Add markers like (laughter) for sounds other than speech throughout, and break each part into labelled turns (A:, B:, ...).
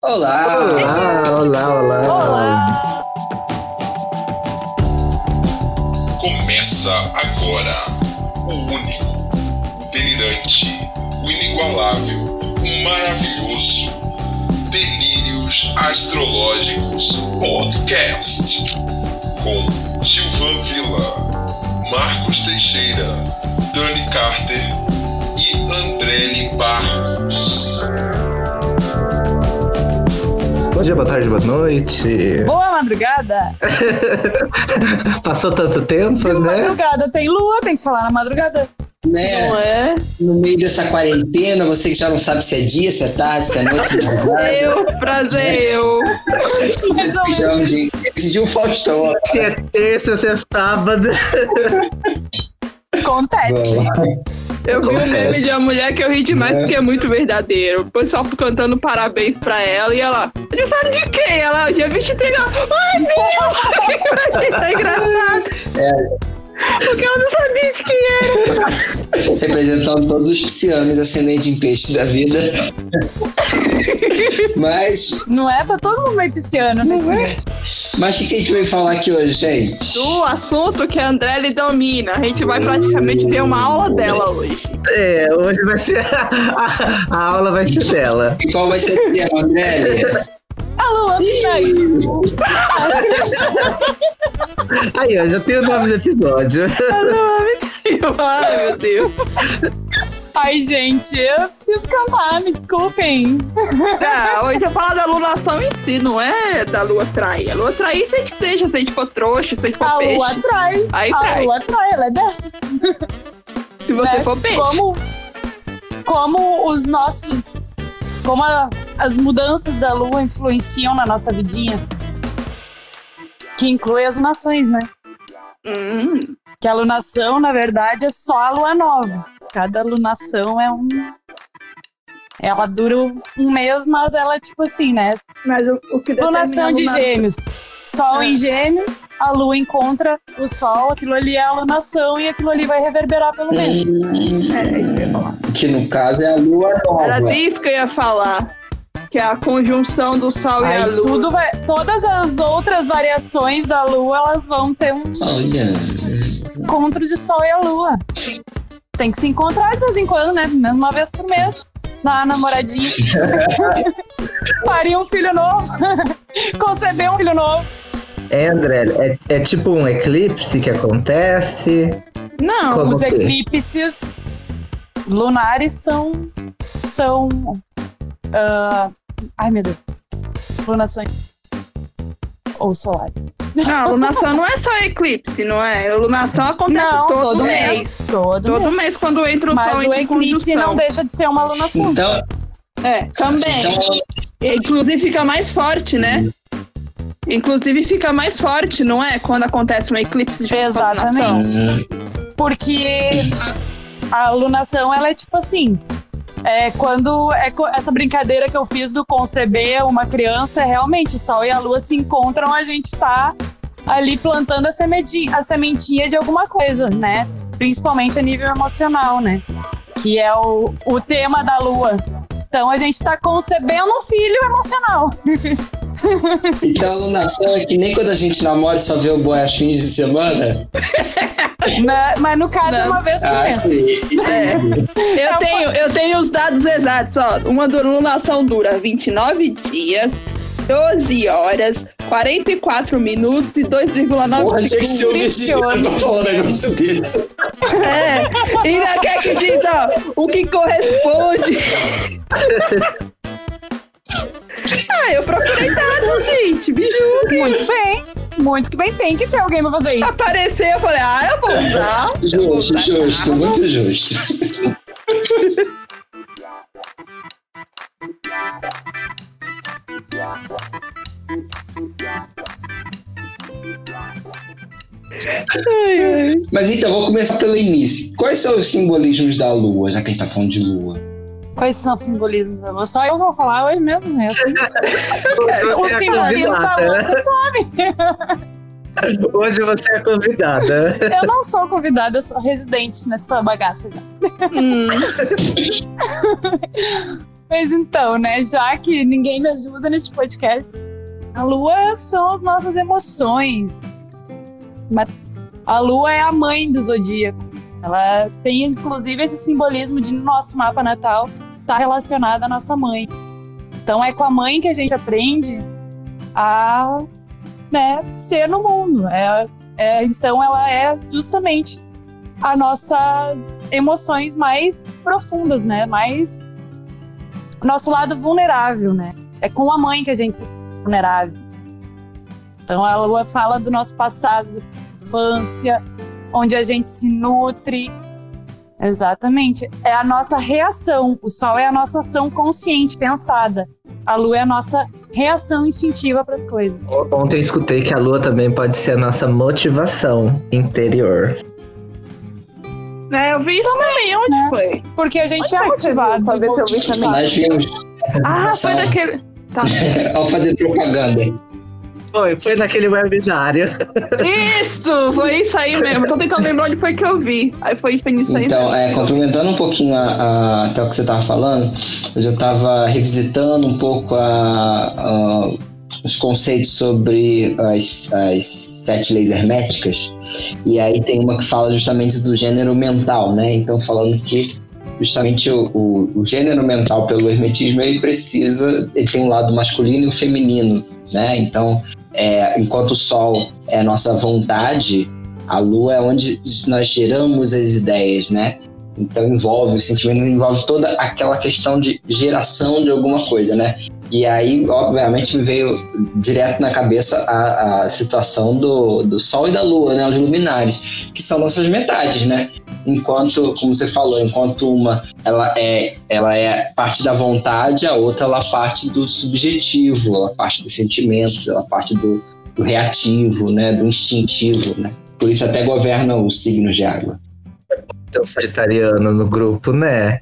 A: Olá!
B: Olá, olá, olá.
C: Olá!
D: Começa agora o único, o delirante, o inigualável, o maravilhoso Delírios Astrológicos Podcast com Gilvan Villa, Marcos Teixeira, Dani Carter e Andrele Barros.
B: Bom dia, boa tarde, boa noite.
C: Boa madrugada! (laughs)
B: Passou tanto tempo,
C: De
B: né?
C: madrugada tem lua, tem que falar na madrugada.
A: Né?
E: Não é?
A: No meio dessa quarentena, você que já não sabe se é dia, se é tarde, se é noite, se é madrugada.
E: Eu, prazer, eu.
C: Mais ou
A: um
C: menos.
A: dia, esse dia o Faustão.
B: Se é terça, se é sábado.
C: Acontece.
E: Eu vi um meme de uma mulher que eu ri demais
A: É.
E: porque é muito verdadeiro. O pessoal cantando parabéns pra ela e ela, aniversário de quem? Ela, dia 23. Ela, ai, meu! (laughs) Isso é engraçado. Porque ela não sabia de quem era.
A: Representando todos os piscianos ascendentes em peixes da vida. Mas,
C: Não é? Tá todo mundo meio pisciano nesse mês.
A: mas o que que a gente veio falar aqui hoje, gente?
E: Do assunto que a André lhe domina. A gente vai praticamente ver uma aula dela hoje.
B: É, hoje vai ser. A, a aula vai ser dela.
A: E qual vai ser o tema, André?
C: A lua, aí.
B: Ó, já tem o nome do episódio.
E: Ai, meu Deus.
C: Ai, gente, eu preciso cantar, me desculpem.
E: Ah, hoje é falar da lunação em si, não é da lua trair. A lua trair se a gente deixa, se a gente for trouxa, se a gente for
C: A
E: peixe.
C: lua atrai.
E: Aí
C: A
E: trai.
C: lua atrai, ela é dessa.
E: Se você
C: né?
E: for peixe.
C: Como, como os nossos. Como a- as mudanças da lua influenciam na nossa vidinha. Que inclui as nações, né?
E: Hum,
C: Que a lunação, na verdade, é só a lua nova. Cada lunação é um. Ela dura um mês, mas ela é tipo assim, né?
E: mas o, o que
C: Lunação de gêmeos. Sol
E: É.
C: em gêmeos, a lua encontra o sol, aquilo ali é a lunação e aquilo ali vai reverberar pelo mês.
E: lunação- É. Que
A: no caso é a lua nova.
E: Era disso que eu ia falar. Que é a conjunção do sol e a
C: Aí
E: lua.
C: tudo vai. Todas as outras variações da lua, elas vão ter um
A: Olha,
C: encontro de sol e a lua. Tem que se encontrar de vez em quando, né? Menos uma vez por mês. Na namoradinha. (laughs) Parir um filho novo. (laughs) Conceber um filho novo.
B: É, André, é, é tipo um eclipse que acontece.
E: Não,
B: Como
C: Os
B: que?
C: eclipses lunares são. são. Ah, ai, meu Deus. Lunações. Ou solares.
E: não, a lunação não é só eclipse, não é? A lunação acontece
C: Não,
E: todo,
C: todo
E: mês.
C: mês. Todo,
E: Todo
C: mês.
E: mês quando entra o
C: Mas
E: sol
C: o eclipse
E: conjunção.
C: não deixa de ser uma lunação.
A: então,
E: É, também.
A: então
E: Inclusive fica mais forte, né? Inclusive fica mais forte, não é? Quando acontece um eclipse de
C: Exatamente.
E: lunação.
A: hum,
C: Porque a alunação, ela é tipo assim. É quando é essa brincadeira que eu fiz do conceber uma criança, realmente o sol e a lua se encontram, a gente tá ali plantando a sementinha, a sementinha de alguma coisa, né? Principalmente a nível emocional, né? Que é o, o tema da lua. Então a gente tá concebendo um filho emocional. (laughs) (laughs)
A: então a alunação é que nem quando a gente namora e só vê o boy aos fins de semana. (laughs)
C: né? Mas no caso é
E: Não.
C: uma vez por
A: Ah,
C: mês.
A: sim.
E: É. (laughs) Eu tenho, eu tenho os dados exatos, ó. Uma lunação dura 29 dias, 12 horas, 44 minutos e 2,9
A: Porra, tinha que ser o. Virgínia pra falar um negócio desse.
E: É. E ainda quer que diz, ó, o que corresponde. Ah, eu procurei dados, gente. Me julguem.
C: Muito bem. Muito que bem. Tem que ter alguém pra fazer isso.
E: Apareceu, eu falei, ah, eu vou usar. vou
A: Justo,
E: usar.
A: justo, muito justo. Mas então, vou começar pelo início. Quais são os simbolismos da lua, já que a gente tá falando de lua?
C: Quais são os simbolismos da lua? Só eu vou falar hoje mesmo, né? Assim, o
B: é
C: simbolismo da lua, você sabe.
B: Hoje você é convidada.
C: Eu não sou convidada, eu sou residente nessa bagaça já.
E: Hum,
C: Mas então, né, já que ninguém me ajuda nesse podcast, a lua são as nossas emoções. A lua é a mãe do zodíaco. Ela tem inclusive esse simbolismo de no nosso mapa natal estar tá relacionada à nossa mãe. Então é com a mãe que a gente aprende a né, ser no mundo. É, é, então ela é justamente as nossas emoções mais profundas, né? Mais nosso lado vulnerável, né? É com a mãe que a gente se sente vulnerável. Então a lua fala do nosso passado, infância, onde a gente se nutre. Exatamente. É a nossa reação. O sol é a nossa ação consciente, pensada. A lua é a nossa reação instintiva para as coisas.
B: Ontem eu escutei que a lua também pode ser a nossa motivação interior.
E: É, eu vi isso também. Onde né? foi?
C: Porque a gente é motivado.
E: Se eu vi também.
A: Nós vimos.
E: Ah, foi daquele. Tá. (laughs)
A: Ao fazer propaganda.
B: Foi, foi naquele webinário.
E: Isso, foi isso aí mesmo. Tô tentando lembrar onde foi que eu vi. Aí foi, foi nisso aí
A: Então, é, complementando um pouquinho a, a, até o que você tava falando, eu já tava revisitando um pouco a, a os conceitos sobre as, as sete leis herméticas. E aí tem uma que fala justamente do gênero mental, né? Então, falando que justamente o, o, o, gênero mental pelo hermetismo ele precisa ele tem um lado masculino e o feminino né? Então é, enquanto o sol é nossa vontade a lua é onde nós geramos as ideias né? Então envolve o sentimento envolve toda aquela questão de geração de alguma coisa né e aí, obviamente, me veio direto na cabeça a, a situação do, do Sol e da Lua, né? Os luminares, que são nossas metades, né? Enquanto, como você falou, enquanto uma ela é, ela é parte da vontade, a outra ela parte do subjetivo, ela parte dos sentimentos, ela parte do, do reativo, né? Do instintivo, né? Por isso até governa os signos de água
B: ter um sagitariano no grupo, né?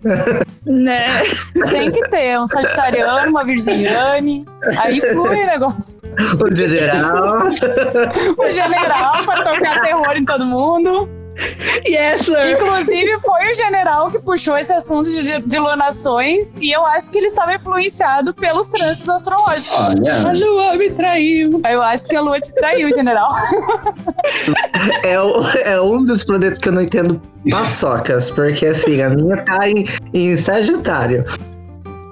E: Né?
C: Tem que ter um sagitariano, uma virginiane. Aí flui o negócio.
B: O general.
C: o general pra tocar terror em todo mundo.
E: Yes, sir.
C: Inclusive, foi o general que puxou esse assunto de, de lunações e eu acho que ele estava influenciado pelos trânsitos astrológicos.
A: Olha.
E: A lua me traiu.
C: Eu acho que a lua te traiu, general. (laughs)
B: é, o, é um dos planetas que eu não entendo paçocas, porque assim, a minha tá em, em Sagitário.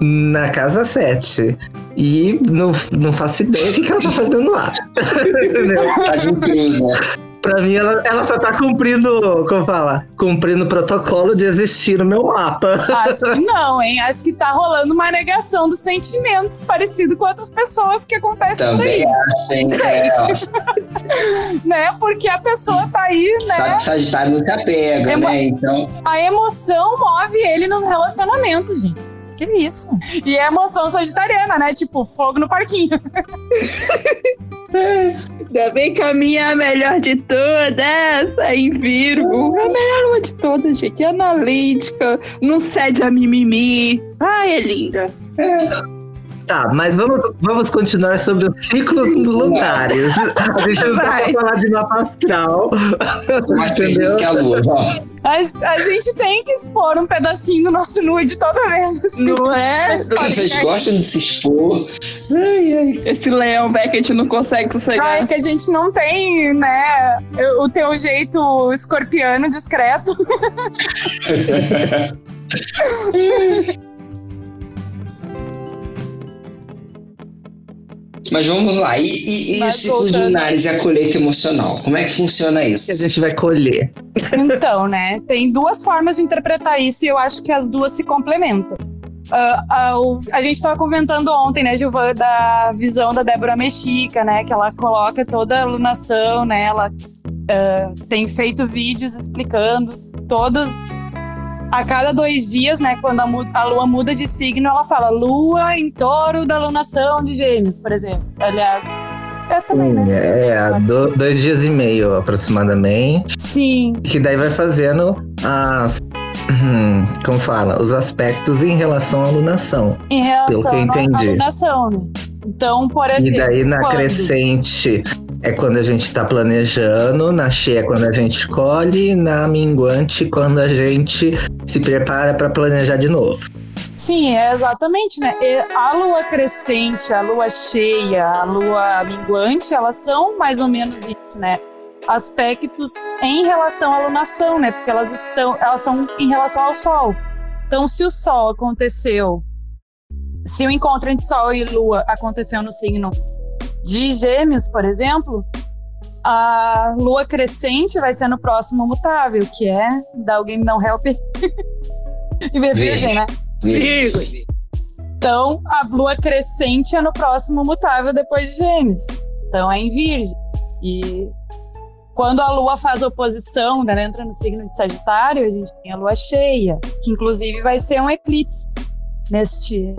B: Na casa 7. E não, não faço ideia do que, que ela tá fazendo lá. (laughs)
A: tá de né?
B: Pra mim, ela, ela só tá cumprindo, como fala? Cumprindo o protocolo de existir no meu mapa.
C: Acho que (laughs) não, hein? Acho que tá rolando uma negação dos sentimentos, parecido com outras pessoas que acontecem
A: Também por aí. Acho, é, (laughs)
C: né? Porque a pessoa tá aí, né?
A: Só que Sagitário não se apega, Emo... né? Então.
C: A emoção move ele nos relacionamentos, gente. Que isso? E é emoção sagitariana, né? Tipo, fogo no parquinho.
E: Ainda bem que a minha é a melhor de todas, é em Virgo. É a melhor uma de todas, gente. É analítica, não cede a mimimi. Ai, é linda. É.
B: Tá, mas vamos, vamos continuar sobre os ciclos (laughs) lunares. A gente não tá pra falar de mapa astral.
A: Entendeu? Que a lua, (laughs)
C: a, a, gente tem que expor um pedacinho do nosso nude toda vez. Assim.
E: Não é?
A: Vocês gostam de se expor. Ai, ai.
E: Esse leão, velho, que a gente não consegue sossegar.
C: Ai, que a gente não tem, né, o teu jeito escorpiano discreto. (laughs) (laughs)
A: Mas vamos lá, e, e, e os ciclos lunares e a colheita emocional? Como é que funciona isso?
B: Que a gente vai colher.
C: Então, né, tem duas formas de interpretar isso e eu acho que as duas se complementam. Uh, uh, a gente estava comentando ontem, né, Gilvan, da visão da Débora Mexica, né, que ela coloca toda a alunação, né, ela uh, tem feito vídeos explicando todos a cada dois dias, né, quando a, a, lua muda de signo, ela fala lua em touro da lunação de gêmeos, por exemplo. Aliás, eu também,
B: né? É, do, dois dias e meio aproximadamente.
C: Sim.
B: Que daí vai fazendo as. (clears throat) Como fala? Os aspectos em relação à alunação.
C: Em relação pelo que eu entendi. à alunação, né? Então, por exemplo.
B: E daí na quando? crescente é quando a gente está planejando, na cheia é quando a gente colhe, na minguante quando a gente se prepara para planejar de novo.
C: Sim, é exatamente, né? A lua crescente, a lua cheia, a lua minguante, elas são mais ou menos isso, né? Aspectos em relação à lunação, né? Porque elas estão, elas são em relação ao sol. Então, se o sol aconteceu, se o encontro entre sol e lua aconteceu no signo de Gêmeos, por exemplo, a lua crescente vai ser no próximo mutável, que é da alguém não help. (laughs) e virgem, né?
E: Virgem.
C: Então, a lua crescente é no próximo mutável depois de Gêmeos. Então, é em Virgem. E quando a lua faz oposição, né, entra no signo de Sagitário, a gente tem a lua cheia, que inclusive vai ser um eclipse neste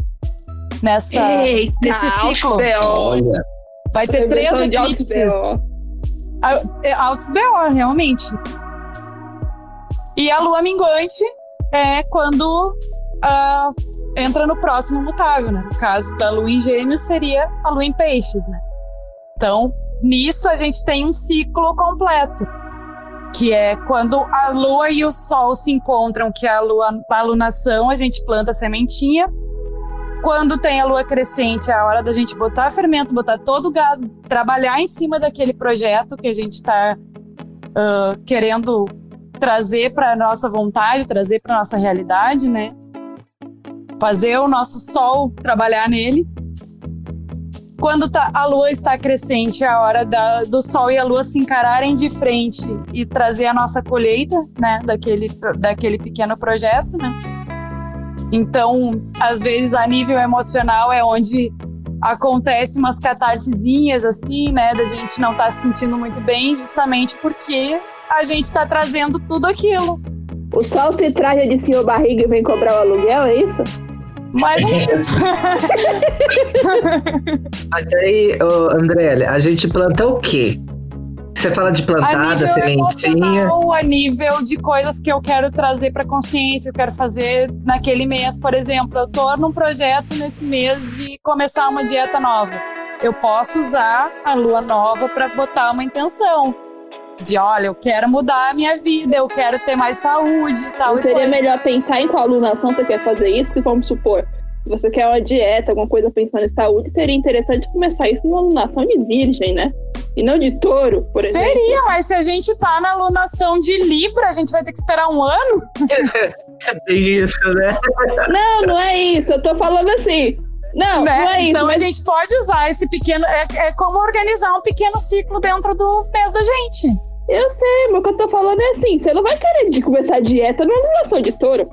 C: nessa
E: Eita,
C: nesse ciclo.
A: Olha.
C: Vai ter três eclipses. É Altos BO, realmente. E a lua minguante é quando ah, entra no próximo mutável, né? No caso da lua em gêmeos, seria a lua em peixes, né? Então, nisso a gente tem um ciclo completo. Que é quando a lua e o sol se encontram, que é a lua, a lunação, a gente planta a sementinha. Quando tem a lua crescente, é a hora da gente botar fermento, botar todo o gás, trabalhar em cima daquele projeto que a gente está querendo trazer para nossa vontade, trazer para nossa realidade, né? Fazer o nosso sol trabalhar nele. Quando tá- a lua está crescente, é a hora da- do sol e a lua se encararem de frente e trazer a nossa colheita, né? Daquele, daquele pequeno projeto, né? Então, às vezes, a nível emocional é onde acontece umas catarsezinhas, assim, né? Da gente não estar se sentindo muito bem, justamente porque a gente está trazendo tudo aquilo.
E: O sol se traja de senhor barriga e vem cobrar o aluguel, é isso?
C: Mas não. (laughs) (laughs)
B: Mas aí, ô, André, a gente planta o quê? Você fala de
C: a
B: plantada,
C: nível
B: sementinha.
C: a nível de coisas que eu quero trazer para consciência, eu quero fazer naquele mês, por exemplo, eu tô num projeto nesse mês de começar uma dieta nova. Eu posso usar a lua nova para botar uma intenção de, olha, eu quero mudar a minha vida, eu quero ter mais saúde e tal.
E: Não seria
C: coisa.
E: melhor pensar em qual alunação você quer fazer isso, que vamos supor, se você quer uma dieta, alguma coisa pensando em saúde, seria interessante começar isso numa alunação de virgem, né? E não de touro, por exemplo.
C: Seria, mas se a gente tá na alunação de Libra, a gente vai ter que esperar um ano? (laughs)
B: É isso, né?
E: Não, não é isso. Eu tô falando assim. Não,
C: né?
E: não é isso.
C: então
E: mas
C: a gente pode usar esse pequeno. É, é como organizar um pequeno ciclo dentro do mês da gente.
E: Eu sei, mas o que eu tô falando é assim: você não vai querer de começar a dieta numa alunação de touro.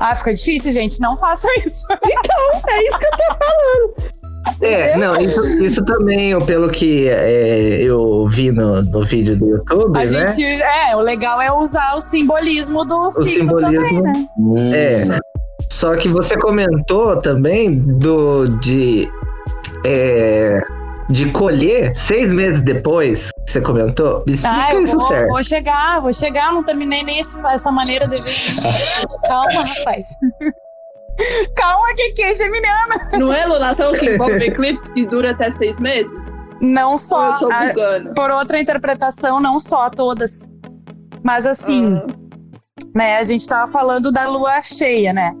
C: Ah, fica difícil, gente. Não façam isso.
E: É isso que eu tô falando.
B: É, não, isso, isso também, pelo que é, eu vi no, no vídeo do YouTube,
C: A
B: né?
C: gente. É, o legal é usar o simbolismo do
B: O
C: ciclo
B: simbolismo.
C: também, né?
B: É. Só que você comentou também do de é, de colher seis meses depois. que Você comentou? Me explica
C: Ah, eu
B: isso
C: vou,
B: certo.
C: vou chegar, vou chegar. Não terminei nem esse- essa maneira de ver. (laughs) Calma, rapaz. Calma, que que é geminiana.
E: Não é alunação que envolve eclipse que dura até seis meses?
C: Não
E: Ou eu
C: só.
E: tô
C: a- por outra interpretação, não só todas. Mas assim,
E: Ah.
C: né, a gente tava falando da lua cheia, né?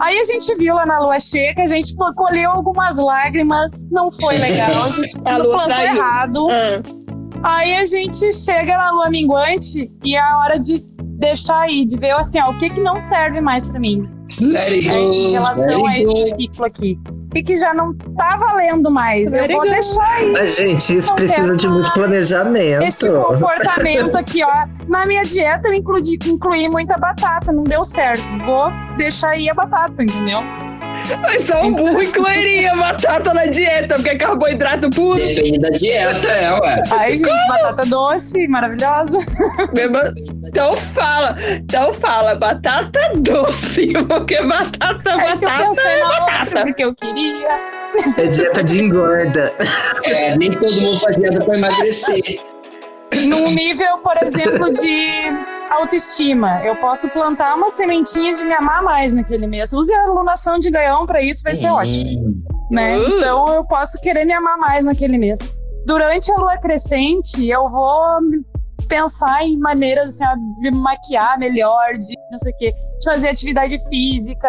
C: Aí a gente viu lá na lua cheia que a gente colheu algumas lágrimas, não foi legal, a gente (laughs)
E: A lua
C: plantou
E: traiu.
C: errado.
E: Ah.
C: Aí a gente chega na lua minguante e é a hora de deixar aí, de ver assim, ó, o que que não serve mais pra mim
A: Let it go,
C: em relação
A: let
C: a esse
A: go.
C: ciclo aqui. O que já não tá valendo mais? Eu
E: Very
C: vou
E: good.
C: deixar aí.
B: Mas, gente, isso precisa de muito planejamento.
C: Esse comportamento aqui, ó. Na minha dieta eu incluí, incluí muita batata, não deu certo. Vou deixar aí a batata, entendeu?
E: Mas só um burro incluiria (laughs) batata na dieta, porque é carboidrato puro.
A: Depende da dieta, é, ué.
C: Aí, gente, batata doce, maravilhosa.
E: Mesmo- Então fala, então fala, batata doce, (laughs) porque batata,
C: É que eu
E: batata
C: pensei
E: é
C: na outra,
E: batata.
C: porque eu queria.
B: É dieta de engorda.
A: É, (laughs) nem todo mundo faz dieta pra emagrecer.
C: Num nível, por exemplo, de autoestima. Eu posso plantar uma sementinha de me amar mais naquele mês. Use a alunação de leão pra isso, vai ser
A: Hum.
C: ótimo. né?
E: Uh.
C: Então eu posso querer me amar mais naquele mês. Durante a lua crescente, eu vou pensar em maneiras assim, de me maquiar melhor, de não sei o quê, de fazer atividade física,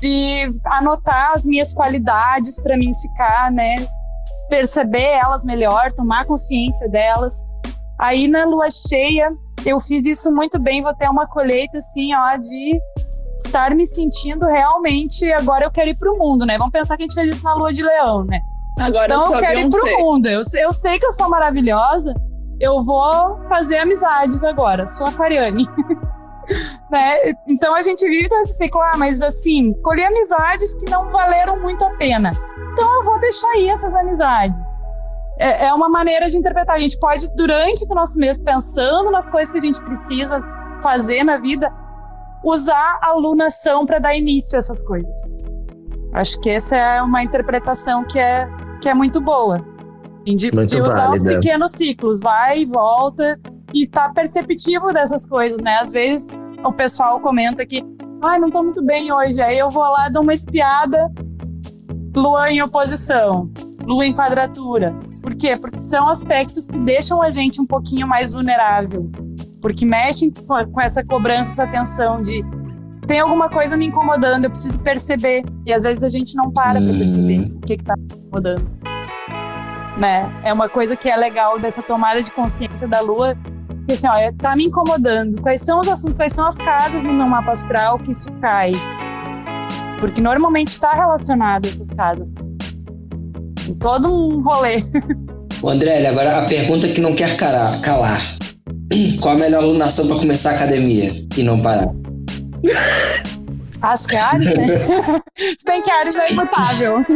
C: de anotar as minhas qualidades para mim ficar, né, perceber elas melhor, tomar consciência delas. Aí na lua cheia, eu fiz isso muito bem, vou ter uma colheita assim, ó, de estar me sentindo realmente, agora eu quero ir pro mundo, né? Vamos pensar que a gente fez isso na lua de leão, né?
E: Agora
C: então
E: eu,
C: eu quero ir pro
E: Beyoncé.
C: mundo. Eu, eu sei que eu sou maravilhosa, eu vou fazer amizades agora, sou aquariane. (laughs) né? Então a gente vive nesse ciclo, ah, mas assim, colhi amizades que não valeram muito a pena. Então eu vou deixar aí essas amizades. É, é uma maneira de interpretar. A gente pode, durante o nosso mês, pensando nas coisas que a gente precisa fazer na vida, usar a alunação para dar início a essas coisas. Acho que essa é uma interpretação que é, que é muito boa. De,
B: Muito
C: de usar os
B: válida.
C: pequenos ciclos, vai e volta, e tá perceptivo dessas coisas, né? Às vezes o pessoal comenta que, ai, não tô muito bem hoje. Aí eu vou lá, dou uma espiada, lua em oposição, lua em quadratura. Por quê? Porque são aspectos que deixam a gente um pouquinho mais vulnerável. Porque mexem com essa cobrança, essa tensão de tem alguma coisa me incomodando, eu preciso perceber. E às vezes a gente não para pra
A: Hum.
C: perceber o que, que tá me incomodando. Né? É uma coisa que é legal dessa tomada de consciência da lua. Que assim, olha, tá me incomodando. Quais são os assuntos, quais são as casas no meu mapa astral que isso cai? Porque normalmente está relacionado a essas casas. Todo um rolê.
A: Ô, André, agora a pergunta que não quer calar. calar. (clears throat) Qual a melhor alunação para começar a academia e não parar?
C: Acho que é Ares, né? Se bem que Ares é imutável. (laughs)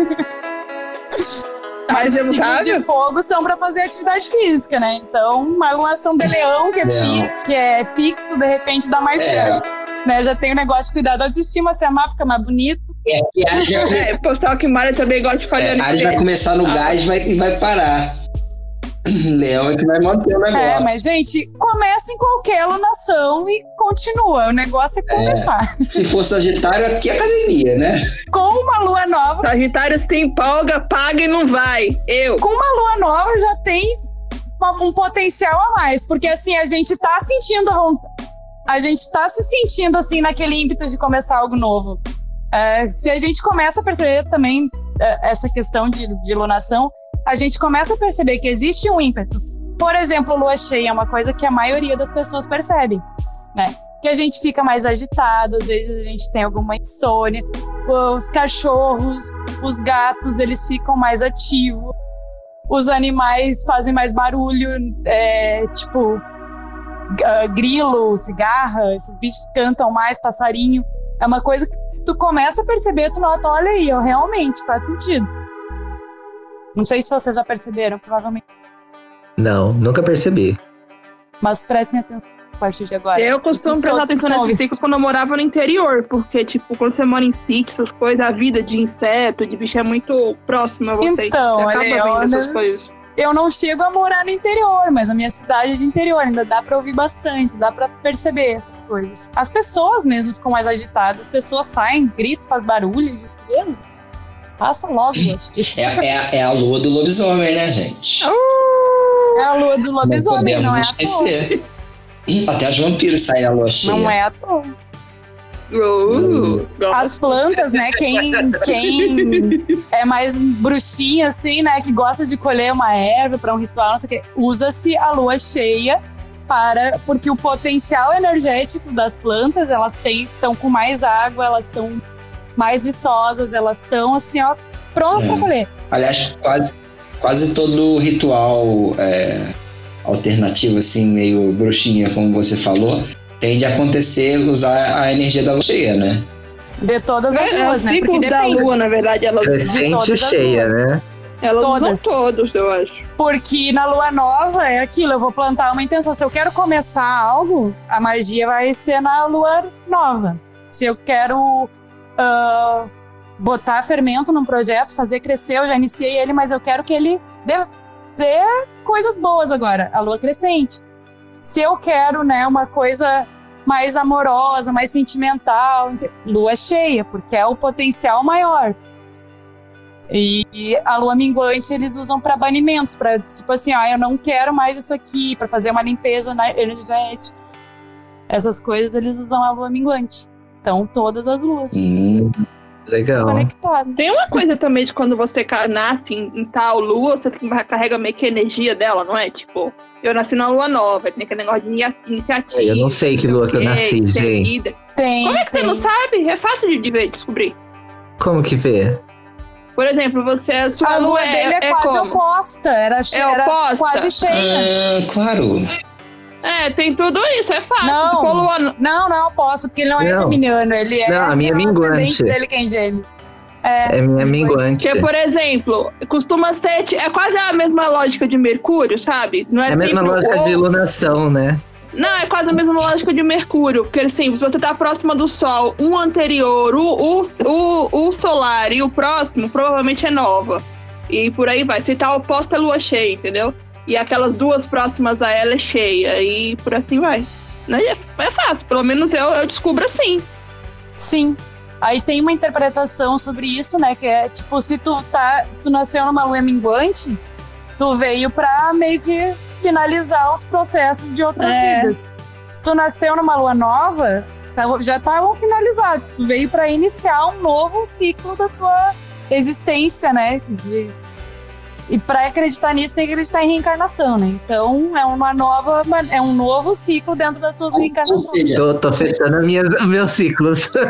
C: Mas
E: é
C: os signos de fogo são para fazer atividade física, né? Então, uma alunação de leão, que é, fi- que é fixo, de repente dá mais
A: É.
C: certo. Né? Já tem o negócio de cuidar da autoestima, se amar, fica mais bonito.
A: É, e vai, começar,
E: É, o pessoal que malha também gosta de fazer
A: é, Ares vai começar no
E: Ah.
A: gás e vai, vai parar. (clears throat) Leão é que vai manter o negócio.
C: É, mas, gente, começa em qualquer alunação e continua. O negócio é começar.
A: Se for Sagitário, aqui é academia, né?
C: Com uma lua nova,
E: Sagitário se empolga, paga e não vai. Eu.
C: com uma lua nova já tem um potencial a mais, porque assim a gente tá sentindo a vontade, a gente tá se sentindo assim naquele ímpeto de começar algo novo. É, se a gente começa a perceber também é, essa questão de, de lunação, a gente começa a perceber que existe um ímpeto. Por exemplo, lua cheia é uma coisa que a maioria das pessoas percebe, né? Que a gente fica mais agitado, às vezes a gente tem alguma insônia, os cachorros, os gatos, eles ficam mais ativos os animais fazem mais barulho, é, tipo grilo, cigarra, esses bichos cantam mais, passarinho. É uma coisa que se tu começa a perceber, tu nota, olha aí, ó, realmente faz sentido. Não sei se vocês já perceberam, provavelmente,
B: Não, nunca percebi.
C: mas prestem atenção a partir de agora.
E: Eu costumo prestar atenção ciclos quando eu morava no interior, porque, tipo, quando você mora em sítio, essas coisas, a vida de inseto, de bicho é muito próxima a você.
C: Então,
E: você acaba
C: olha,
E: vendo essas coisas.
C: Eu não chego a morar no interior, mas a minha cidade é de interior, ainda dá pra ouvir bastante, dá pra perceber essas coisas. As pessoas mesmo ficam mais agitadas, as pessoas saem, gritam, faz barulho. Jesus, passa logo, que.
A: É, é, a- é a lua do lobisomem, né, gente?
C: É a lua do lobisomem,
A: não
C: não,
A: podemos
C: é à toa.
A: esquecer. Até os vampiros saem na lua cheia.
C: Não é à toa.
E: Uh.
C: As plantas, né? Quem, quem (laughs) é mais bruxinha, assim, né? Que gosta de colher uma erva para um ritual, não sei o quê, usa-se a lua cheia para. Porque o potencial energético das plantas, elas estão com mais água, elas estão mais viçosas, elas estão, assim, ó, prontas
A: É.
C: para colher.
A: Aliás, quase, quase todo ritual é, alternativo, assim, meio bruxinha, como você falou, tende a acontecer usar a energia da lua cheia, né?
C: De todas as
E: É,
C: luas,
E: os
C: né? Porque
E: ciclos da
C: depende.
E: lua, na verdade, elas,
B: Crescente
C: todas as
B: cheia, né?
E: elas
C: Todas.
E: todos, eu acho.
C: Porque na lua nova é aquilo, eu vou plantar uma intenção. Se eu quero começar algo, a magia vai ser na lua nova. Se eu quero ah, botar fermento num projeto, fazer crescer, eu já iniciei ele, mas eu quero que ele dê, dê coisas boas agora, a lua crescente. Se eu quero, né, uma coisa mais amorosa, mais sentimental, lua cheia, porque é o potencial maior. E a lua minguante eles usam para banimentos, para tipo assim, ah, eu não quero mais isso aqui, para fazer uma limpeza energética. Essas coisas eles usam a lua minguante. Então, todas as luas.
A: Hum,
B: Legal.
C: conectado.
E: Tem uma coisa também de quando você nasce em, em tal lua, você carrega meio que a energia dela, não é? Tipo, eu nasci na lua nova, tem aquele negócio de iniciativa.
B: Eu não sei que lua que eu nasci, gente.
E: vida.
C: Tem.
E: Como é que você
C: tem.
E: não sabe? É fácil de, de ver, descobrir.
B: Como que vê?
E: Por exemplo, você, a sua
C: A lua
E: lua
C: dele é,
E: é,
C: quase
E: como?
C: oposta. Era,
E: É
C: era
E: oposta?
C: quase cheia.
A: Ah, claro.
E: É, tem tudo isso, é fácil.
C: Não. Não, não oposta, porque ele não, é
B: Não.
C: geminiano. Ele é.
B: Não, a minha é
C: o
B: minguante.
C: dele que é em gêmeos. É.
B: É minha minguante.
E: Que, por exemplo, costuma ser. É quase a mesma lógica de Mercúrio, sabe? Não é,
B: É a mesma lógica
E: ou-
B: de iluminação, né?
E: Não, é quase a mesma lógica de Mercúrio. Porque, assim, se você tá próxima do Sol, um anterior, o, o, o, o solar e o próximo, provavelmente é nova. E por aí vai. Se tá oposta, é lua cheia, entendeu? E aquelas duas próximas a ela é cheia. E por assim vai. Né? É, é fácil, pelo menos eu, eu descubro assim.
C: Sim. Aí tem uma interpretação sobre isso, né? Que é tipo, se tu tá. Tu nasceu numa lua minguante, tu veio pra meio que finalizar os processos de outras
E: É.
C: vidas. Se tu nasceu numa lua nova, tá- já estavam finalizados. Tu veio pra iniciar um novo ciclo da tua existência, né? De... E pra acreditar nisso, tem que acreditar em reencarnação, né? Então é uma nova. É um novo ciclo dentro das tuas
A: Ou
C: reencarnações.
A: seja,
B: Tô, tô fechando as minhas, os meus ciclos. (laughs)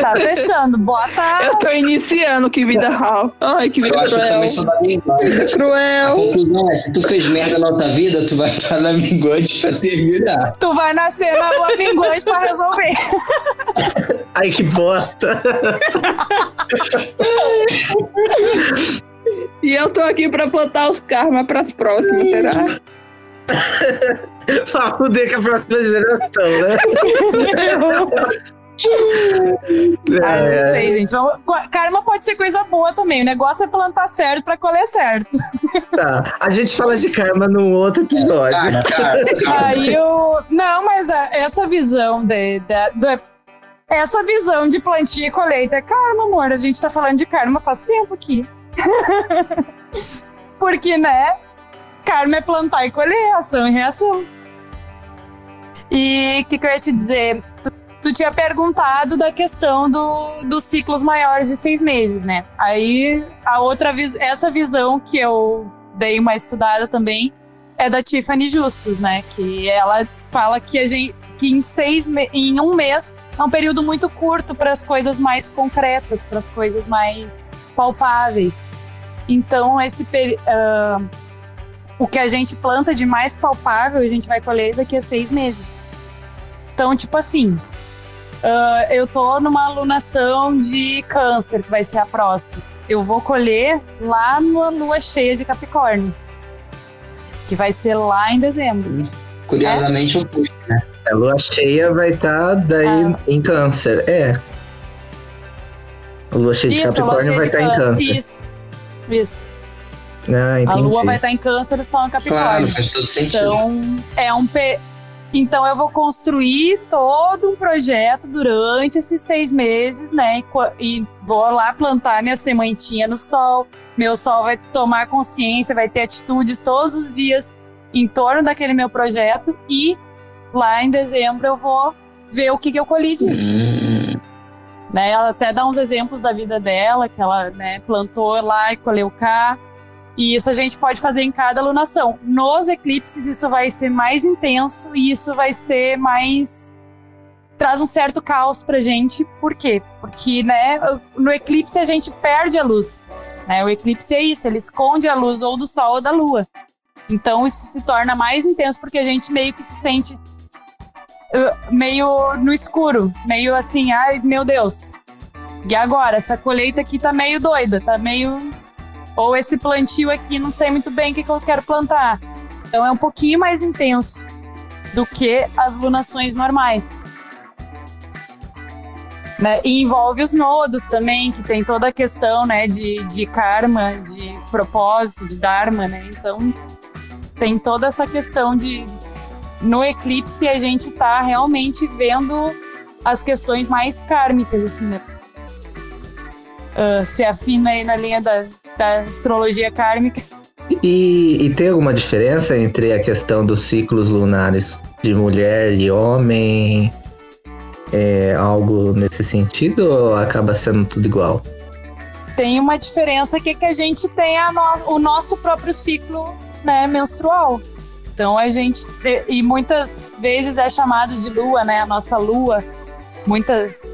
C: Tá fechando. Bota.
E: Eu tô iniciando, que vida real. Ai, que vida
A: eu acho que eu
E: cruel.
A: também sou da minguante. A
E: Cruel.
A: conclusão é, se tu fez merda na outra vida, tu vai estar na minguante pra terminar.
C: Tu vai nascer na lua minguante pra resolver.
B: Ai, que bosta. (laughs)
E: E eu tô aqui pra plantar os karma pras próximas, será? (laughs)
B: pra fuder com a próxima geração, né? (laughs)
C: Ah,
B: É,
C: não sei, gente. Vamos- Karma pode ser coisa boa também. O negócio é plantar certo pra colher certo.
B: tá. A gente fala de karma num outro episódio.
A: Cara, cara, cara.
C: Aí eu. Não, mas a- essa visão de, de- do- Essa visão de plantio e colheita é karma, amor. A gente tá falando de karma faz tempo aqui. (laughs) Porque, né? Karma é plantar e colher, ação e reação. E o que, que eu ia te dizer? Tu, tu tinha perguntado da questão do, dos ciclos maiores de seis meses, né? Aí a outra essa visão que eu dei uma estudada também é da Tiffany Justus, né? Que ela fala que a gente que em seis em um mês é um período muito curto para as coisas mais concretas, para as coisas mais palpáveis. Então esse ah, o que a gente planta de mais palpável a gente vai colher daqui a seis meses. Então tipo assim, ah, eu tô numa alunação de câncer que vai ser a próxima. Eu vou colher lá na lua cheia de Capricórnio que vai ser lá em dezembro.
A: Curiosamente, o oposto.
B: A lua cheia vai estar daí
C: Ah.
B: em câncer. É. A lua cheia de
C: Isso,
B: Capricórnio vai estar em
C: câncer. Isso. Isso.
B: Ah,
C: A lua vai estar em câncer e só em Capricórnio.
A: Claro, faz todo sentido.
C: Então, é um pe... então eu vou construir todo um projeto durante esses seis meses, né? E E vou lá plantar minha sementinha no sol. Meu sol vai tomar consciência, vai ter atitudes todos os dias em torno daquele meu projeto. E lá em dezembro eu vou ver o que, que eu colhi disso.
A: Hum,
C: né? Ela até dá uns exemplos da vida dela, que ela né, plantou lá e colheu cá. E isso a gente pode fazer em cada alunação. Nos eclipses, isso vai ser mais intenso e isso vai ser mais. traz um certo caos pra gente. Por quê? Porque né, no eclipse a gente perde a luz. Né? O eclipse é isso, ele esconde a luz ou do sol ou da lua. Então isso se torna mais intenso porque a gente meio que se sente meio no escuro, meio assim, ai meu Deus. E agora, essa colheita aqui tá meio doida, tá meio. Ou esse plantio aqui, não sei muito bem o que, que eu quero plantar. Então é um pouquinho mais intenso do que as lunações normais. Né? E envolve os nodos também, que tem toda a questão né, de, de karma, de propósito, de dharma, né? Então tem toda essa questão de. No eclipse a gente tá realmente vendo as questões mais kármicas, assim, né? Ah, se afina aí na linha da, da astrologia kármica.
B: E, e tem alguma diferença entre a questão dos ciclos lunares de mulher e homem? é algo nesse sentido ou acaba sendo tudo igual?
C: Tem uma diferença que, é que a gente tem no, o nosso próprio ciclo né, menstrual. Então a gente. E muitas vezes é chamado de lua, né? A nossa lua. Muitas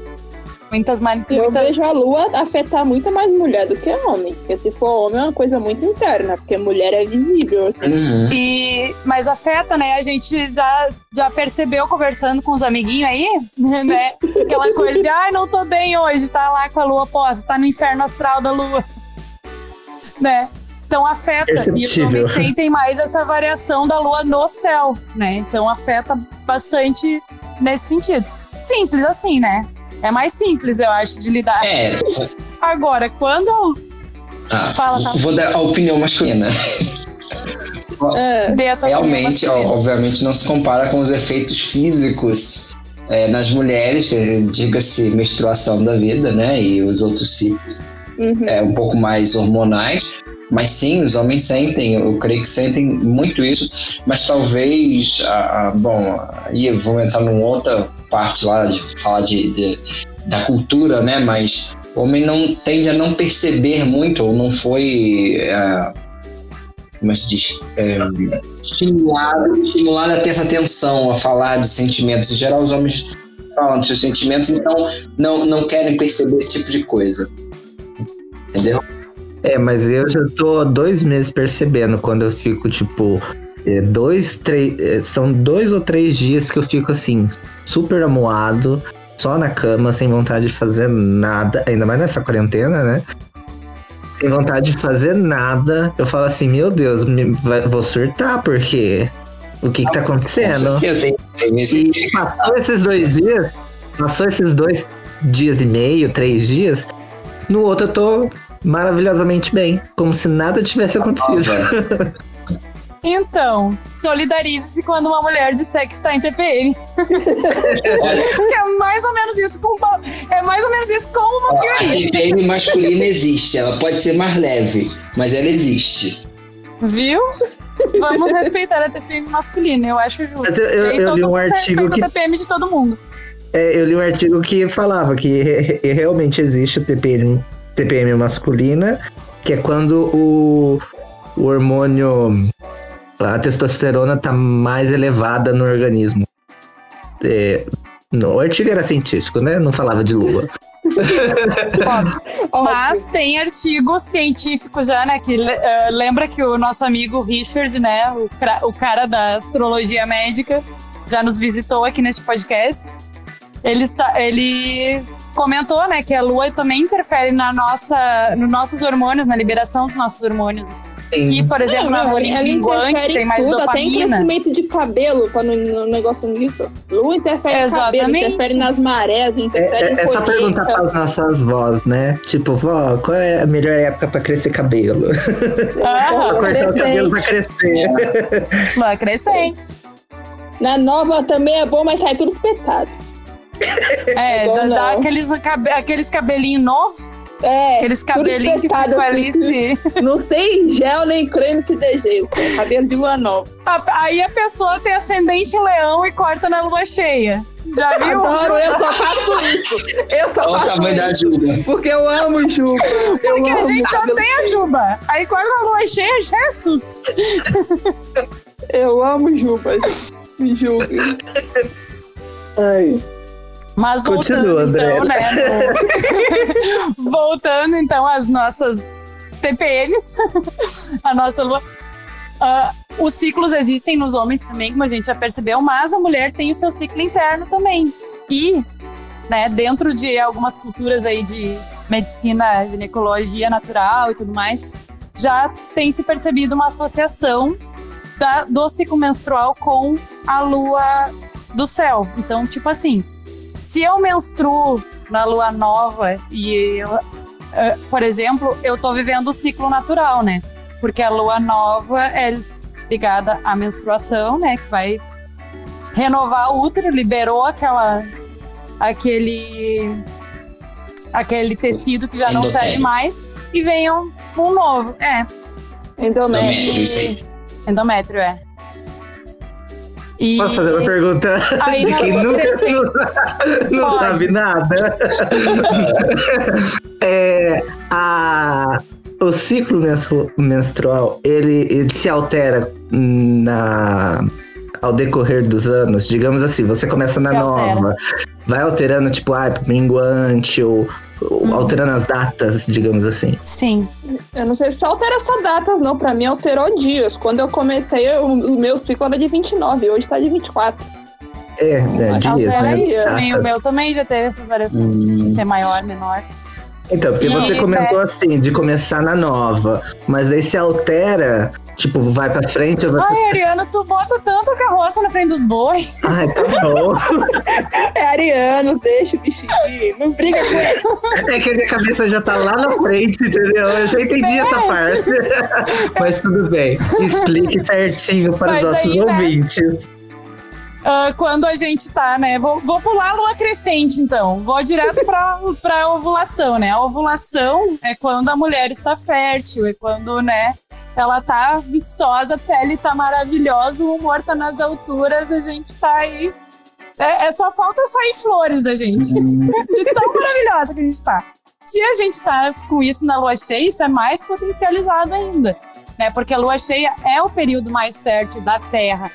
C: Muitas, muitas...
E: Eu vejo a lua afetar muito mais mulher do que homem. Porque se for homem é uma coisa muito interna, porque mulher é visível. Assim.
C: Uhum. E, mas afeta, né? A gente já, já percebeu conversando com os amiguinhos aí, (laughs) né? Aquela coisa de, ai, não tô bem hoje, tá lá com a lua posta, tá no inferno astral da lua. (laughs) Né? Então afeta. E os homens (laughs) sentem mais essa variação da lua no céu, né? Então afeta bastante nesse sentido. Simples assim, né? É mais simples, eu acho, de lidar.
A: É.
C: Agora, quando.
A: Ah, Fala, tá? Vou dar a opinião masculina. É. Realmente, ó, obviamente, não se compara com os efeitos físicos é, nas mulheres, diga-se menstruação da vida, né? E os outros ciclos. Uhum. É, um pouco mais hormonais. Mas sim, os homens sentem, eu creio que sentem muito isso, mas talvez, ah, ah, bom, aí vamos entrar numa outra parte lá de falar de, de, da cultura, né? Mas o homem não tende a não perceber muito, ou não foi. É, como é se diz? É, estimulado, estimulado a ter essa atenção, a falar de sentimentos. Em geral, os homens falam de seus sentimentos, então não, não querem perceber esse tipo de coisa. Entendeu?
B: É, mas eu já tô dois meses percebendo quando eu fico, tipo, é, dois, três. É, são dois ou três dias que eu fico assim, super amuado, só na cama, sem vontade de fazer nada, ainda mais nessa quarentena, né? Sem vontade de fazer nada. Eu falo assim, meu Deus, me, vai, vou surtar, porque o que, que tá acontecendo? E passou esses dois dias, passou esses dois dias e meio, três dias, no outro eu tô maravilhosamente bem, como se nada tivesse acontecido. (laughs)
C: Então, solidarize-se quando uma mulher disser que está em TPM. que (laughs) é mais ou menos isso com uma, é mais ou menos isso com uma
A: A TPM masculina existe, ela pode ser mais leve, mas ela existe.
C: Viu? Vamos respeitar a TPM masculina, eu acho justo. Mas
B: eu, eu, eu li um artigo que
C: a TPM de todo mundo.
B: É, eu li um artigo que falava que re realmente existe a TPM TPM masculina, que é quando o, o hormônio, a testosterona tá mais elevada no organismo. É, no, o artigo era científico, né? Não falava de lua. (laughs)
C: Mas tem artigos científicos já, né? Que uh, lembra que o nosso amigo Richard, né? O, o cara da astrologia médica, já nos visitou aqui neste podcast. Ele, está, ele comentou, né, que a lua também interfere na nossa, nos nossos hormônios, na liberação dos nossos hormônios. Sim. Que, por exemplo, na bolinha minguante tem mais tudo, dopamina.
E: Até em crescimento de cabelo, para no, negócio nisso. Lua interfere Exatamente. no cabelo, interfere nas marés, interfere é, é,
B: em É só perguntar para as nossas vós, né? Tipo, vó, qual é a melhor época para crescer cabelo? Ah, (laughs) pra cortar o cabelo pra crescer.
C: Lua (laughs) crescente.
E: Na nova também é bom, mas sai tudo espetado.
C: É, (laughs) dá, dá aqueles, aqueles cabelinhos novos.
E: É,
C: Aqueles cabelinhos que ficam ali se...
E: Não tem gel nem creme que dê gelo. Cabelo de lua nova.
C: Aí a pessoa tem ascendente leão e corta na lua cheia. Já viu?
E: Adoro, eu só faço isso. Eu só
A: Olha
E: faço
A: o tamanho
E: isso.
A: da Juba.
E: Porque eu amo Juba.
C: Eu porque a gente só tem a Juba. Aí corta na lua cheia, Jesus.
E: eu amo Juba. Me julgue. (laughs)
B: Ai.
C: Mas Continua, voltando, então, né? (laughs) No... voltando, então, às nossas TPMs, (laughs) a nossa lua. Uh, os ciclos existem nos homens também, como a gente já percebeu, mas a mulher tem o seu ciclo interno também. E, né, dentro de algumas culturas aí de medicina, ginecologia natural e tudo mais, já tem se percebido uma associação da, do ciclo menstrual com a lua do céu. Então, tipo assim, se eu menstruo na lua nova e eu, uh, por exemplo, eu tô vivendo o ciclo natural, né? Porque a lua nova é ligada à menstruação, né? Que vai renovar o útero, liberou aquela aquele aquele tecido que já não serve mais e vem um, um novo. É.
E: Endométrio.
C: Endométrio, é. E
B: Posso fazer uma pergunta
C: Aí
B: de
C: na
B: quem nunca (laughs) não, não sabe nada? (laughs) é, a, o ciclo menstru- menstrual, ele, ele se altera na, ao decorrer dos anos? Digamos assim, você começa na
C: Se altera.
B: nova, vai alterando, tipo, ah, minguante, ou, ou
C: Hum.
B: alterando as datas, digamos assim.
C: sim.
E: Eu não sei se altera só datas, não. Pra mim, alterou dias. Quando eu comecei, eu- o meu ciclo era de 29, hoje tá de 24.
B: É, né, dias,
C: Altera
B: né?
C: isso também. O meu também já teve essas variações.
A: Hum,
C: Ser maior, menor.
B: Então, porque
C: E
B: você
C: aí,
B: comentou assim, de começar na nova, mas daí se altera, tipo, vai pra frente ou vai.
C: Ai, Ariana, tu bota tanta carroça na frente dos bois.
B: Ai, tá bom. (laughs)
E: É ariano, deixa o bichinho não briga com ele.
B: É que a minha cabeça já tá lá na frente, entendeu? Eu já entendi essa parte. mas tudo bem. Explique certinho para
C: Mas
B: os nossos
C: aí, né? Ah, quando a gente tá, né? Vou, vou pular a lua crescente, então. Vou direto pra, pra ovulação, né? A ovulação é quando a mulher está fértil, é quando, né? Ela tá viçosa, a pele tá maravilhosa, o humor tá nas alturas, a gente tá aí. É, é só falta sair flores da gente. De tão maravilhosa que a gente tá. Se a gente tá com isso na lua cheia, isso é mais potencializado ainda. Né? Porque a lua cheia é o período mais fértil da Terra.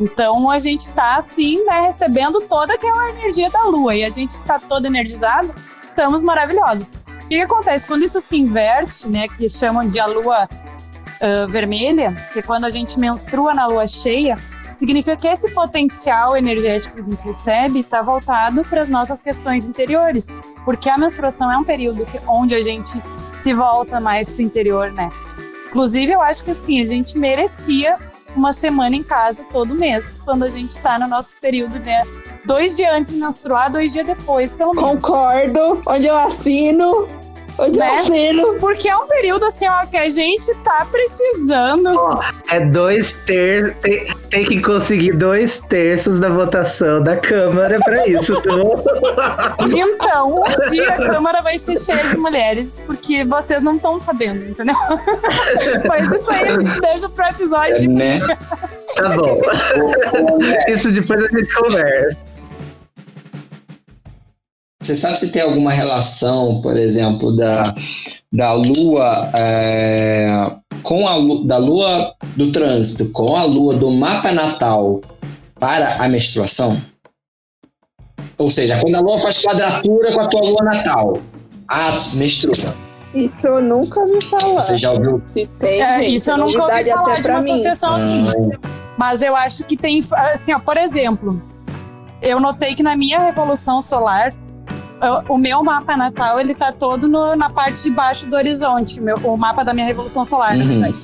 C: Então a gente tá assim, né, recebendo toda aquela energia da lua e a gente tá todo energizado, estamos maravilhosos. O que, que acontece? Quando isso se inverte, né, que chamam de a lua ah, vermelha, que é quando a gente menstrua na lua cheia, significa que esse potencial energético que a gente recebe está voltado para as nossas questões interiores, porque a menstruação é um período que- onde a gente se volta mais para o interior, né? Inclusive, eu acho que assim, a gente merecia uma semana em casa todo mês, quando a gente tá no nosso período, né? Dois dias antes de menstruar, dois dias depois, pelo menos.
E: Concordo, onde eu assino, onde
C: Né?
E: eu assino.
C: Porque é um período assim, ó, que a gente tá precisando.
B: É dois terços. Tem, tem que conseguir dois terços da votação da Câmara pra isso, tá bom? (laughs)
C: Então, um dia a Câmara vai ser cheia de mulheres, porque vocês não estão sabendo, entendeu? (laughs) Mas isso aí a gente deixa pro episódio de
A: né?
B: Tá bom. (laughs) Isso depois a gente conversa.
A: Você sabe se tem alguma relação, por exemplo, da, da lua é, com a lu- da lua do trânsito com a lua do mapa natal para a menstruação? Ou seja, quando a lua faz quadratura com a tua lua natal, a menstrua.
E: Isso eu nunca ouvi falar.
A: Você já ouviu?
E: Se tem,
C: É,
E: gente,
C: isso eu nunca ouvi falar de uma
E: mim.
C: associação assim.
A: Ah,
C: Mas eu acho que tem, assim, ó, por exemplo, eu notei que na minha revolução solar, o meu mapa natal, ele tá todo no- na parte de baixo do horizonte, meu- o mapa da minha revolução solar, na
A: Uhum.
C: verdade.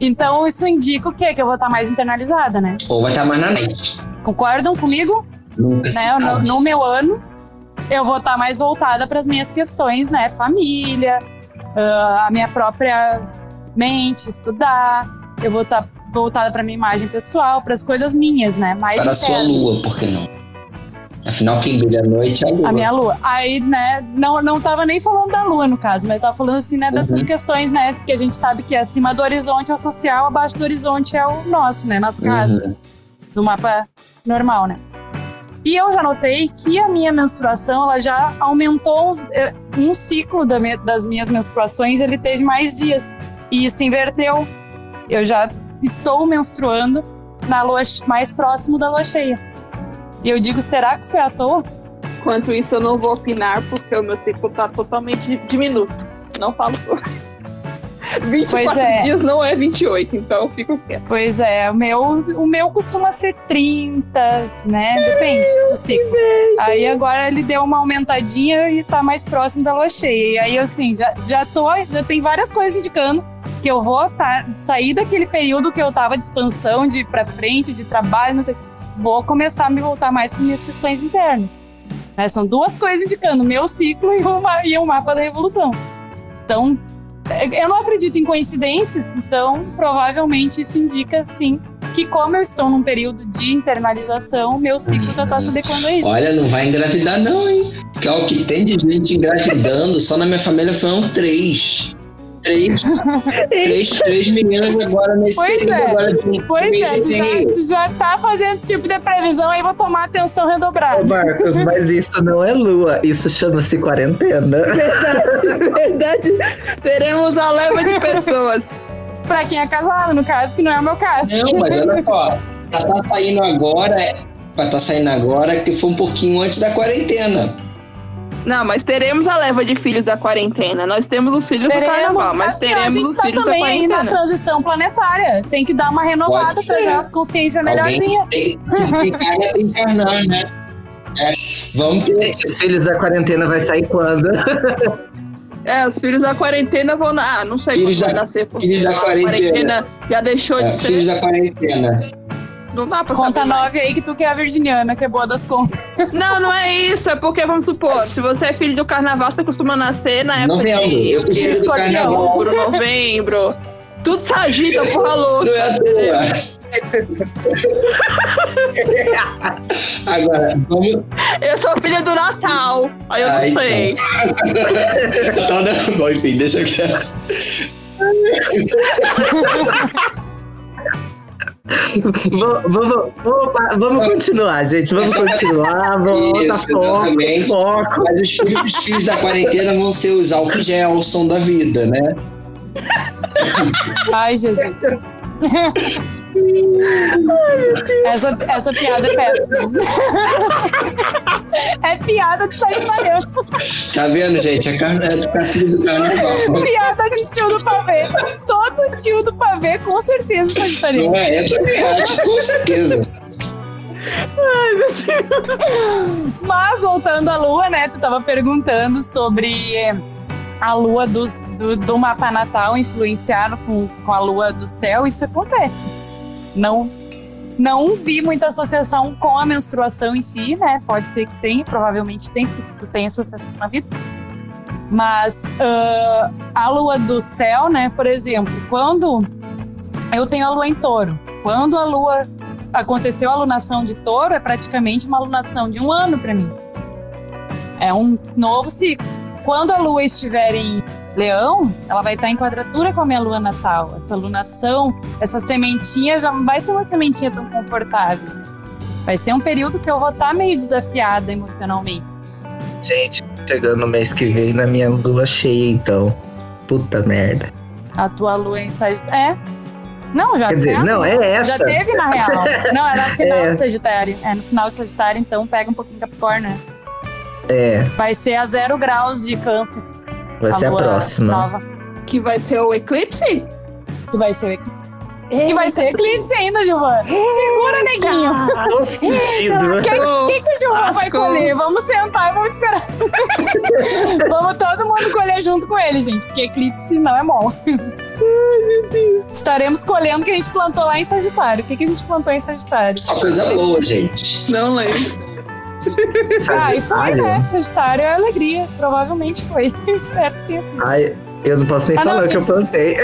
C: Então isso indica o quê? Que eu vou estar mais internalizada, né?
A: ou vai estar mais na noite.
C: Concordam comigo? Né? No, no meu ano, eu vou estar mais voltada para as minhas questões, né? Família, ah, a minha própria mente, estudar. Eu vou estar voltada para minha imagem pessoal, para as coisas minhas, né? Mais
A: Para a sua lua, por que não? Afinal, quem brilha à noite é a lua.
C: A minha lua. Aí, né, não, não tava nem falando da lua, no caso, mas tava falando assim, né, dessas
A: Uhum.
C: questões, né, que a gente sabe que acima do horizonte é o social, abaixo do horizonte é o nosso, né, nas casas, no mapa normal, né. E eu já notei que a minha menstruação, ela já aumentou uns, eh, um ciclo da me- das minhas menstruações, ele teve mais dias. E isso inverteu. Eu já estou menstruando na lua mais próximo da lua cheia. E eu digo, será que isso é à toa?
E: Enquanto isso, eu não vou opinar, porque o meu ciclo tá totalmente diminuto. Não falo sobre. (laughs) 24
C: Pois é.
E: dias não é 28, então fico quieto.
C: Pois é, o meu, o meu costuma ser 30, né? Depende do ciclo. Aí agora ele deu uma aumentadinha e tá mais próximo da lua cheia. E aí, assim, já, já tô, já tem várias coisas indicando que eu vou tá, sair daquele período que eu tava de expansão, de ir pra frente, de trabalho, não sei. Vou começar a me voltar mais com minhas questões internas. Né? São duas coisas indicando, meu ciclo e o, ma- e o mapa da revolução. Então, eu não acredito em coincidências, então provavelmente isso indica sim que como eu estou num período de internalização, meu ciclo já está se adequando a isso.
A: Olha, não vai engravidar não, hein? Que é o que tem de gente engravidando, só na minha família foi um três. Três, três, três meninas agora nesse
C: Pois
A: período
C: é.
A: agora de
C: Pois é, tu já, tu já tá fazendo esse tipo de previsão aí, vou tomar atenção
B: Ô,
C: redobrada.
B: Marcos, mas isso não é lua, isso chama-se quarentena.
E: Verdade. Teremos a leva de pessoas.
C: Pra quem é casado, no caso, que não é o meu caso.
A: Não, mas olha só, pra tá saindo agora, pra tá saindo agora, que foi um pouquinho antes da quarentena.
E: Não, mas teremos a leva de filhos da quarentena. Nós temos os filhos do
C: Teremos,
E: carnaval, mas
C: assim,
E: teremos
C: a gente
E: os
C: tá
E: filhos da
C: também aí na
E: quarentena.
C: transição planetária. Tem que dar uma renovada dar as consciência melhorzinha.
A: tem, tem tem que encarnar, né? É, vamos ter.
B: Os filhos da quarentena vai sair quando? (laughs)
E: É, os filhos da quarentena vão. na- Ah, não sei
A: Filhos
E: quando vai
A: da-
E: nascer. porque
A: filhos da
E: a
A: quarentena.
E: já deixou
A: É,
E: de ser.
A: filhos da quarentena.
E: Não dá pra
C: Conta nove aí que tu que é a virginiana, que é boa das contas.
E: Não, não é isso. É porque, vamos supor, se você é filho do carnaval, você costuma nascer na época
A: Novembro.
E: de
A: Eu sou filho do
C: Escorpião.
E: novembro. Tudo se agita, (laughs) porra louca.
A: Não é à toa. Agora, vamos.
E: Eu sou filha do Natal. Aí eu não
A: Ah, então.
E: sei. (laughs)
A: Tá, não, bom, enfim, deixa quieto. (laughs)
B: Vamos, vamos, vamos, continuar, gente. Vamos continuar. Vamos (laughs) botar
A: Isso,
B: foco.
A: exatamente.
B: Foco.
A: Mas os filhos, os filhos da quarentena vão ser os álcool gel, o som da vida, né?
C: Ai, Jesus. (laughs) essa, essa piada é péssima. (laughs) é piada de sagitariano.
A: Tá vendo, gente? É, car... é do do carnaval.
C: Piada de tio do pavê. Todo tio do pavê, com certeza, sagitariano.
A: Não é? Também acho, com certeza.
C: Mas voltando à lua, né? Tu tava perguntando sobre a lua dos- do, do mapa natal influenciar com, com a lua do céu. Isso acontece. Não, não vi muita associação com a menstruação em si, né? Pode ser que tenha, provavelmente tem, porque tu tem associação na vida. Mas ah, a lua do céu, né? Por exemplo, quando eu tenho a lua em touro, quando a lua aconteceu a alunação de touro, é praticamente uma alunação de um ano para mim. É um novo ciclo. Quando a lua estiver em leão, ela vai estar em quadratura com a minha lua natal. Essa alunação, essa sementinha já não vai ser uma sementinha tão confortável. Vai ser um período que eu vou estar meio desafiada emocionalmente.
B: Gente, chegando no mês que vem na minha lua cheia, então. Puta merda.
C: A tua lua em Sagitário. É. Não, já
B: Quer dizer,
C: tem.
B: não, é essa.
C: Já teve, na real. (laughs) Não, era no final
B: É.
C: de Sagitário. É, no final de Sagitário, então pega um pouquinho Capricórnio, né?
B: É,
C: Vai ser a zero graus de câncer.
B: Vai ser a próxima.
C: Nova.
E: Que vai ser o eclipse?
C: Que vai ser, que vai ser eclipse ainda, Giovana. Segura, neguinho.
B: Tô.
C: O que, que, que o Gilvan vai colher? Vamos sentar e vamos esperar. (laughs) vamos todo mundo colher junto com ele, gente, porque eclipse não é bom. Estaremos colhendo o que a gente plantou lá em Sagitário. O que, que a gente plantou em Sagitário?
A: Só coisa boa, gente.
E: Não lembro. (laughs)
C: Ah, e foi, né? Sagitário é alegria. Provavelmente foi. (laughs) Espero que tenha sido.
B: Ai, eu não posso nem
C: Ah, não,
B: falar que
C: sim.
B: eu plantei.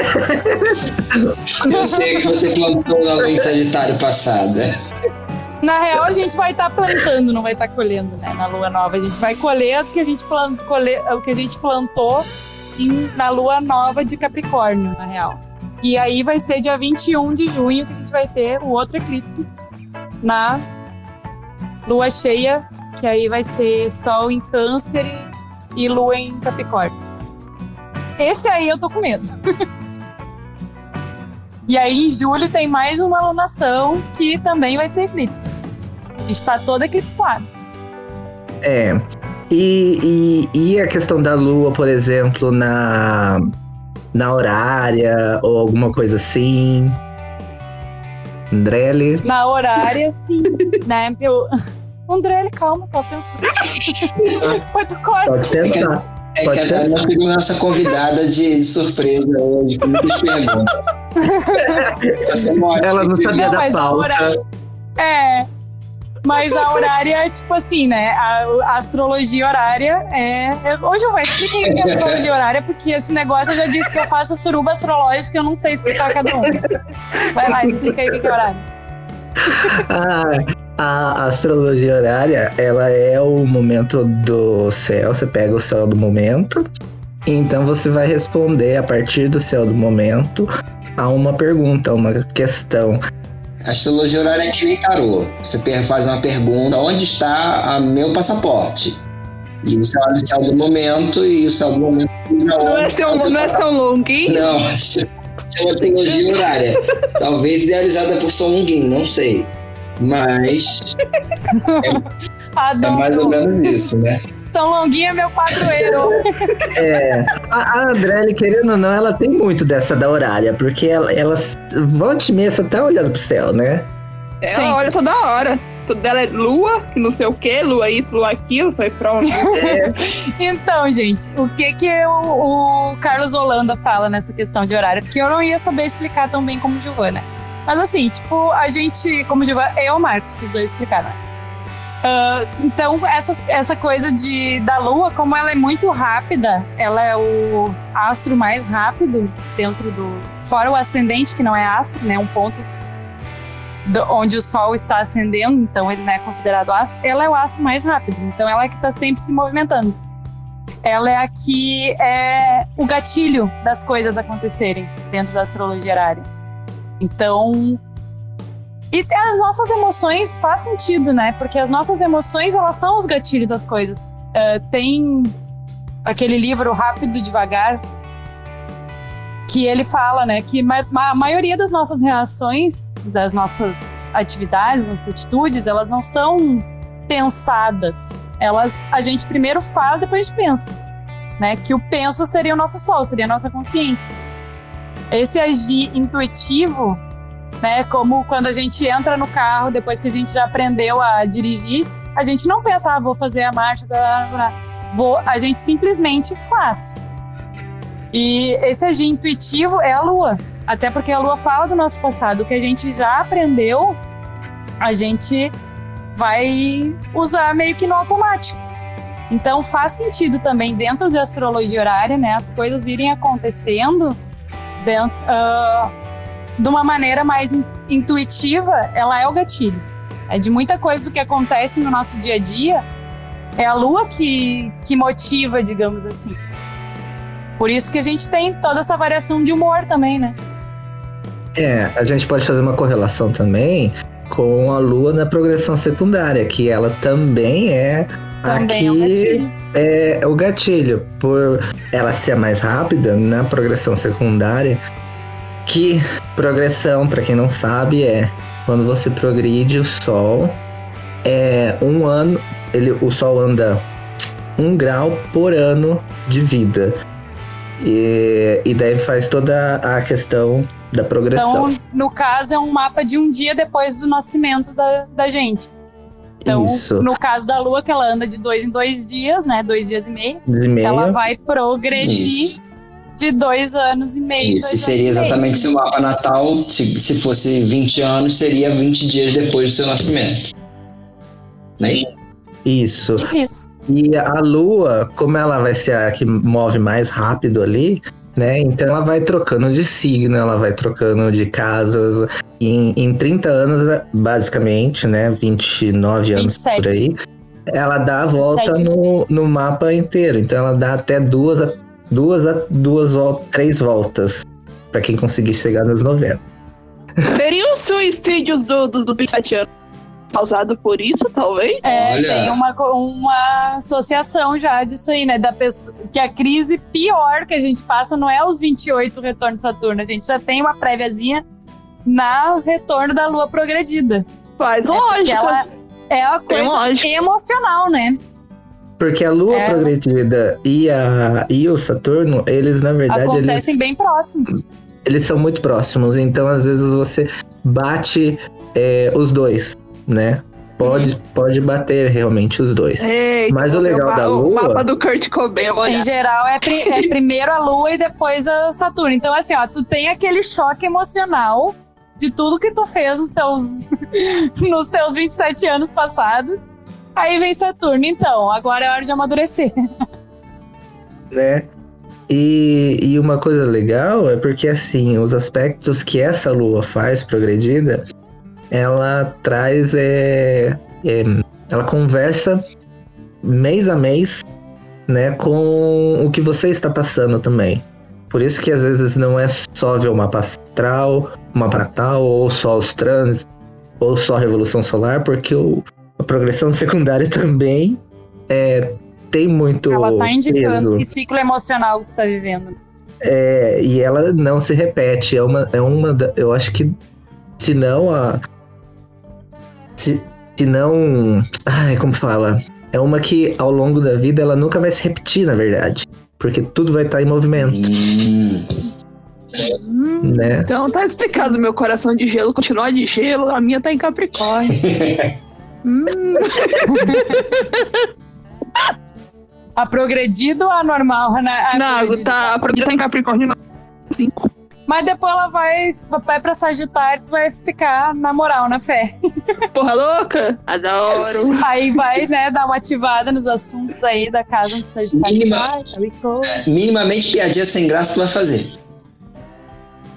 A: Eu sei que você plantou na lua em Sagitário passada.
C: Na real, a gente vai estar plantando, não vai estar colhendo, né? Na lua nova. A gente vai colher o que a gente, plan- colher, o que a gente plantou em- na lua nova de Capricórnio, na real. E aí vai ser dia 21 de junho que a gente vai ter o outro eclipse na lua cheia, que aí vai ser Sol em Câncer e, Lua em Capricórnio. Esse aí eu tô com medo. (laughs) e aí em julho tem mais uma alunação que também vai ser eclipse. Está todo eclipsado.
B: É. E, e, e a questão da lua, por exemplo, na, na horária ou alguma coisa assim? Andrelli?
C: Na horária, sim. né? Eu... André, calma, tá pensando. Do (laughs) corte.
B: Pode pensar.
A: É
B: Pode
A: que a
B: pensar.
A: Ana pegou nossa convidada de surpresa hoje, com muitas perguntas. Ótimo.
B: Ela não sabia
C: Não,
B: da pauta.
C: horária. É. Mas a horária é tipo assim, né? A, a astrologia horária é. eu- Hoje eu vou explicar o que é astrologia horária, porque esse negócio eu já disse que eu faço suruba astrológica, eu não sei explicar cada um. Vai lá, explica aí o que é horário.
B: Ah, a astrologia horária, ela é o momento do céu. Você pega o céu do momento Então você vai responder a partir do céu do momento a uma pergunta, a uma questão.
A: A astrologia horária é que nem tarô. Você faz uma pergunta: onde está a meu passaporte? E você olha o céu do momento e o céu do momento.
E: Não, é seu, não é seu longuinho?
A: Não, (laughs) é uma astrologia horária. Talvez idealizada por São Longuinho, não sei. Mas. (laughs) É, é mais ou menos isso, né?
C: São Longuinho é meu padroeiro.
B: é. A, a Andrelli, querendo ou não, ela tem muito dessa da horária, porque ela, ela volta e meia, você tá olhando pro céu, né?
E: Ela Sim. olha toda hora. Tudo dela é lua, não sei o que, lua isso, lua aquilo, foi pronto.
C: É. (laughs) então, gente, o que que o, o, Carlos Holanda fala nessa questão de horário? Porque eu não ia saber explicar tão bem como Giovana. Mas assim, tipo, a gente, como Giovana, eu e o Marcos, que os dois explicaram. Uh, então, essa, essa coisa de, da Lua, como ela é muito rápida, ela é o astro mais rápido dentro do. Fora o ascendente, que não é astro, né? Um ponto do, onde o Sol está ascendendo, então ele não é considerado astro. Ela é o astro mais rápido, então ela é que está sempre se movimentando. Ela é a que é o gatilho das coisas acontecerem dentro da astrologia horária. Então, e as nossas emoções faz sentido, né? Porque as nossas emoções, elas são os gatilhos das coisas. Uh, tem aquele livro Rápido Devagar, que ele fala, né, que a maioria das nossas reações, das nossas atividades, nossas atitudes, elas não são pensadas. Elas a gente primeiro faz, depois pensa, né? Que o penso seria o nosso sol, seria a nossa consciência. Esse agir intuitivo né? Como quando a gente entra no carro, depois que a gente já aprendeu a dirigir, a gente não pensa, ah, vou fazer a marcha, vou, a gente simplesmente faz. E esse agir intuitivo é a lua, até porque a lua fala do nosso passado, o que a gente já aprendeu, a gente vai usar meio que no automático. Então faz sentido também dentro de astrologia horária, né, as coisas irem acontecendo dentro, uh, de uma maneira mais intuitiva, ela é o gatilho. É de muita coisa do que acontece no nosso dia a dia, é a lua que, que motiva, digamos assim. Por isso que a gente tem toda essa variação de humor também, né?
B: É, a gente pode fazer uma correlação também com a lua na progressão secundária, que ela também é também aqui é, é o gatilho. Por ela ser mais rápida na progressão secundária, que progressão, para quem não sabe, é quando você progride o Sol, é um ano, ele, o Sol anda um grau por ano de vida. E, e daí faz toda a questão da progressão.
C: Então, no caso, é um mapa de um dia depois do nascimento da, da gente. Então, Isso. no caso da Lua, que ela anda de dois em dois dias, né? Dois dias e meio.
B: e meio.
C: Ela vai progredir Isso de dois anos e meio.
A: Isso, seria exatamente se o mapa natal, se, se fosse 20 anos, seria 20 dias depois do seu nascimento. É isso?
B: Isso.
C: Isso.
B: E a lua, como ela vai ser a que move mais rápido ali, né? Então ela vai trocando de signo, ela vai trocando de casas. Em, em 30 anos, basicamente, né? 29 anos 27. por aí. Ela dá a volta no, no mapa inteiro. Então ela dá até duas duas a duas três voltas para quem conseguir chegar nos 90.
E: Seriam suicídios do, do, dos 27 anos causado por isso, talvez?
C: É, Olha. tem uma, uma associação já disso aí, né? Da pessoa, que a crise pior que a gente passa não é os 28 retorno de Saturno, a gente já tem uma préviazinha na retorno da Lua progredida.
E: Faz é lógica.
C: Ela é a coisa emocional, né?
B: Porque a Lua é. progredida e, a, e o Saturno, eles na verdade.
C: Acontecem
B: eles,
C: bem próximos.
B: Eles são muito próximos, então às vezes você bate é, os dois, né? Pode, uhum. pode bater realmente os dois. Eita, Mas o legal da Lua. O
E: mapa do Kurt Cobain,
C: Em geral, é, pri é (laughs) primeiro a Lua e depois a Saturno. Então, assim, ó, tu tem aquele choque emocional de tudo que tu fez nos teus, (laughs) nos teus 27 anos passados. Aí vem Saturno, então, agora é hora de amadurecer. (laughs)
B: Né? E, e uma coisa legal é porque, assim, os aspectos que essa lua faz progredida, ela traz. É, é, ela conversa mês a mês, né, com o que você está passando também. Por isso que às vezes não é só ver o mapa astral, o mapa natal, ou só os trânsitos, ou só a revolução solar, porque o, a progressão (laughs) secundária também é, tem muito.
C: Ela tá indicando
B: peso.
C: que ciclo emocional que tu tá vivendo.
B: É, e ela não se repete. É uma, é uma da- eu acho que se não a se, se não. Ai, como fala? É uma que ao longo da vida ela nunca vai se repetir, na verdade. Porque tudo vai estar em movimento.
A: Hum.
B: Né?
E: Então tá explicado, meu coração de gelo continua de gelo, a minha tá em Capricórnio. (laughs) hum.
C: a (laughs) tá progredido ou a normal, Renato? Né?
E: Não, tá, a progredido tá em Capricórnio 5.
C: Mas depois ela vai, vai pra Sagitário e vai ficar na moral, na fé. (laughs)
E: Porra louca? Adoro.
C: Aí vai, né, dar uma ativada nos assuntos aí da casa do Sagitário.
A: Mínima-
C: Ai, Capricórnio.
A: Minimamente piadinha sem graça tu vai fazer.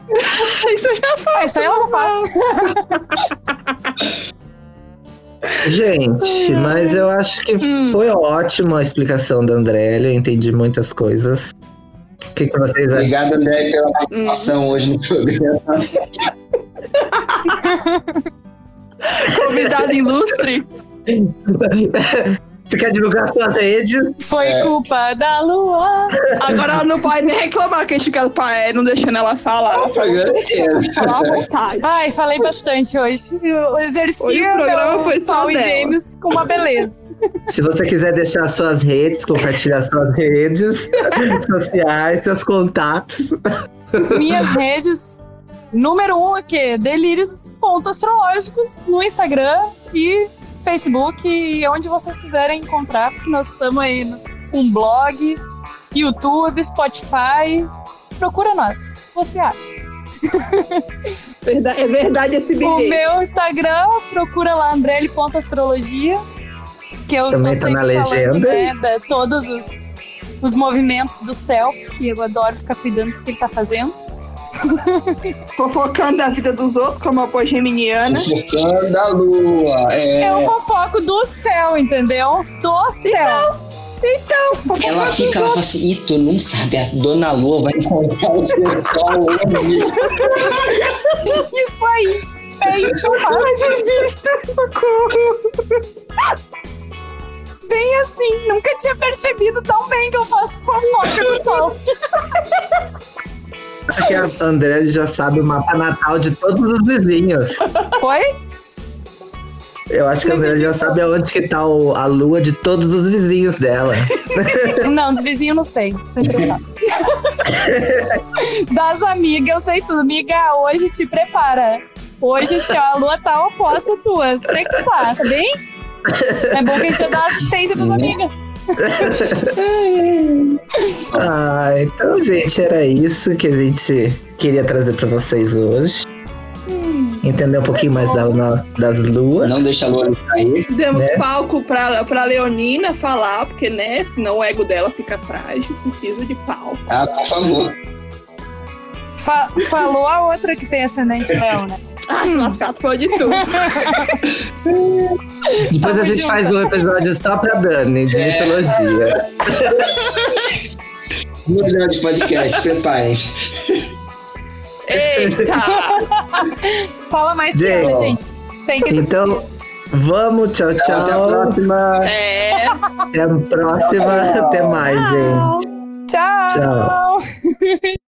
A: (laughs)
E: Isso eu já
C: Ah, isso aí ela não faz.
B: Gente, mas eu acho que
E: Hum.
B: foi ótima a explicação da Andrélia, eu entendi muitas coisas. O que, que vocês acham?
A: Obrigado, André, pela
E: Hum.
A: participação hoje no programa. (laughs)
E: Convidado ilustre.
B: Você quer divulgar suas redes?
C: Foi
A: É.
C: culpa da lua.
E: Agora ela não pode nem reclamar que a gente fica é, não deixando ela falar.
A: O programa inteiro.
E: Falar à vontade.
C: Ai, falei bastante hoje. Eu exerci
E: Hoje o programa foi só
C: sol e gêmeos com uma beleza.
B: Se você quiser deixar suas redes, compartilhar suas redes (laughs) sociais, seus contatos.
C: Minhas redes, número um aqui, delírios ponto astrológicos no Instagram e Facebook e onde vocês quiserem encontrar, porque nós estamos aí no- com um blog, YouTube, Spotify. Procura nós, o que você acha?
E: Verdade- é verdade esse
C: O
E: bilhete.
C: meu Instagram, procura lá andrele.astrologia, que eu
B: Também
C: tô
B: tá
C: sempre
B: na
C: falando,
B: legenda.
C: né, todos os, os movimentos do céu, que eu adoro ficar cuidando do que ele tá fazendo. (laughs)
E: Fofocando da vida dos outros, como a boa geminiana.
A: Focando da lua. É,
C: É o fofoco do céu, entendeu? Do céu.
A: ela fica lá e fala assim: Ih, tu não sabe, a dona Lua vai encontrar o seu sol hoje. (laughs)
C: Isso aí. É isso que eu faço. Bem assim, nunca tinha percebido tão bem que eu faço fofoca do sol.
B: Acho que a André já sabe o mapa natal de todos os vizinhos.
C: Foi?
B: Eu acho que a André já sabe aonde que tá o- a lua de todos os vizinhos dela. (laughs)
C: Não, dos vizinhos não sei. (laughs) Das amigas, eu sei tudo. Amiga, hoje te prepara. Hoje, assim, ó, a lua tá oposta à tua. Como é que tu tá? Tá bem? É bom que a gente já dá assistência pras amigas.
B: Ah, então, gente, era isso que a gente queria trazer pra vocês hoje. Entender um pouquinho mais da, na- das luas.
A: Não deixa a lua cair.
E: Demos
B: Né?
E: palco pra, pra Leonina falar, porque, né, senão o ego dela fica frágil, precisa de palco.
A: Ah, por favor.
C: Fa- falou a outra que tem ascendente leão, né?
E: Ah, se lascar, tu pode tudo.
B: Depois a gente
C: junto.
B: faz um episódio só pra Dani, de mitologia.
A: Milhão de podcast, preparem-se.
E: Eita!
C: Fala mais que
B: Gente,
C: ela, gente. Tem que
B: então- Vamos, tchau,
A: Até a
B: tchau.
A: próxima.
E: É.
B: Até a próxima. Até mais, gente.
C: Tchau.
B: Tchau. (laughs)